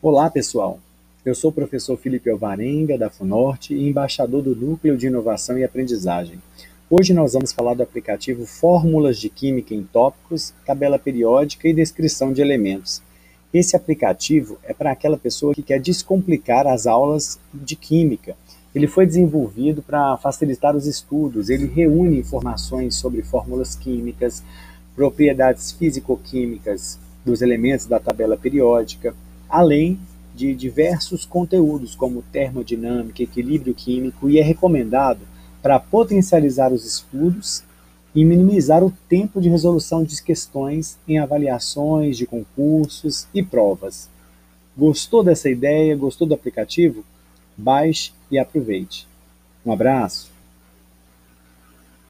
Olá, pessoal. Eu sou o professor Felipe Alvarenga, da FUNORTE, e embaixador do Núcleo de Inovação e Aprendizagem. Hoje nós vamos falar do aplicativo Fórmulas de Química em Tópicos, Tabela Periódica e Descrição de Elementos. Esse aplicativo é para aquela pessoa que quer descomplicar as aulas de Química. Ele foi desenvolvido para facilitar os estudos, ele reúne informações sobre fórmulas químicas, propriedades físico-químicas dos elementos da tabela periódica, além de diversos conteúdos como termodinâmica, equilíbrio químico e é recomendado para potencializar os estudos e minimizar o tempo de resolução de questões em avaliações de concursos e provas. Gostou dessa ideia? Gostou do aplicativo? Baixe e aproveite. Um abraço!